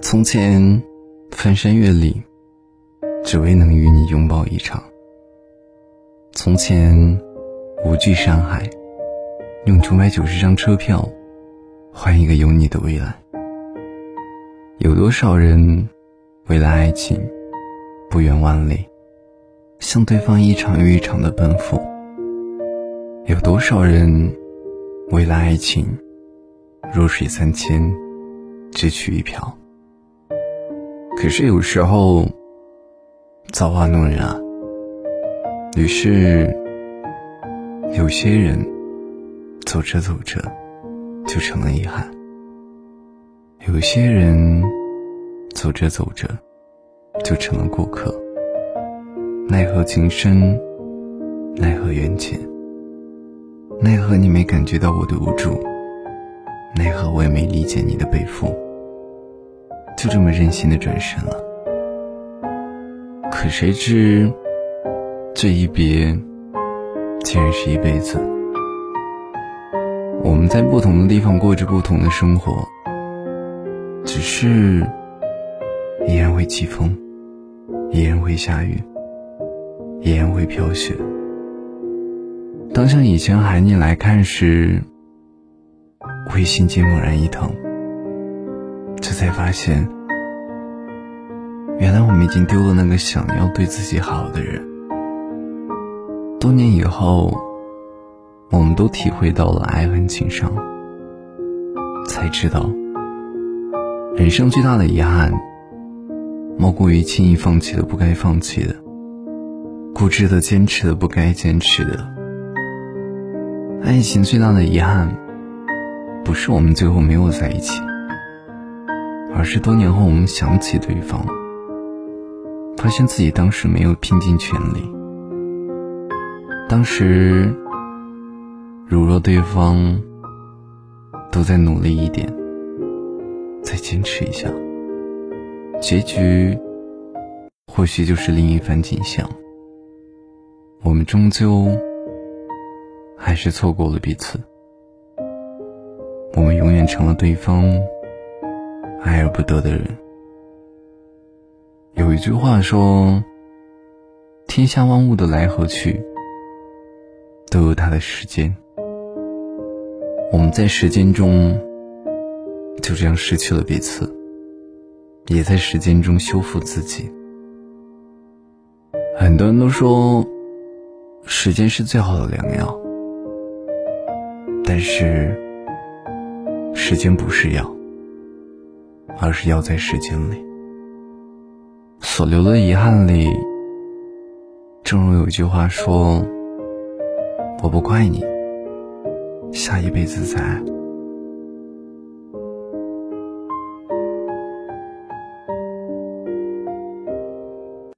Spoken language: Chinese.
从前，翻山越岭，只为能与你拥抱一场。从前，无惧山海，用九百九十张车票，换一个有你的未来。有多少人，为了爱情，不远万里，向对方一场又一场的奔赴？有多少人，为了爱情，弱水三千，只取一瓢？可是有时候，造化弄人啊。于是，有些人走着走着就成了遗憾；有些人走着走着就成了过客。奈何情深，奈何缘浅，奈何你没感觉到我的无助，奈何我也没理解你的背负。就这么任性的转身了，可谁知这一别竟然是一辈子。我们在不同的地方过着不同的生活，只是依然会起风，依然会下雨，依然会飘雪。当像以前喊你来看时，会心间猛然一疼。才发现，原来我们已经丢了那个想要对自己好的人。多年以后，我们都体会到了爱恨情伤，才知道，人生最大的遗憾，莫过于轻易放弃了不该放弃的，固执的坚持了不该坚持的。爱情最大的遗憾，不是我们最后没有在一起。而是多年后，我们想起对方，发现自己当时没有拼尽全力。当时，如若对方都再努力一点，再坚持一下，结局或许就是另一番景象。我们终究还是错过了彼此，我们永远成了对方。爱而不得的人，有一句话说：“天下万物的来和去，都有它的时间。”我们在时间中就这样失去了彼此，也在时间中修复自己。很多人都说，时间是最好的良药，但是，时间不是药。而是要在时间里，所留的遗憾里。正如有句话说：“我不怪你，下一辈子再爱。”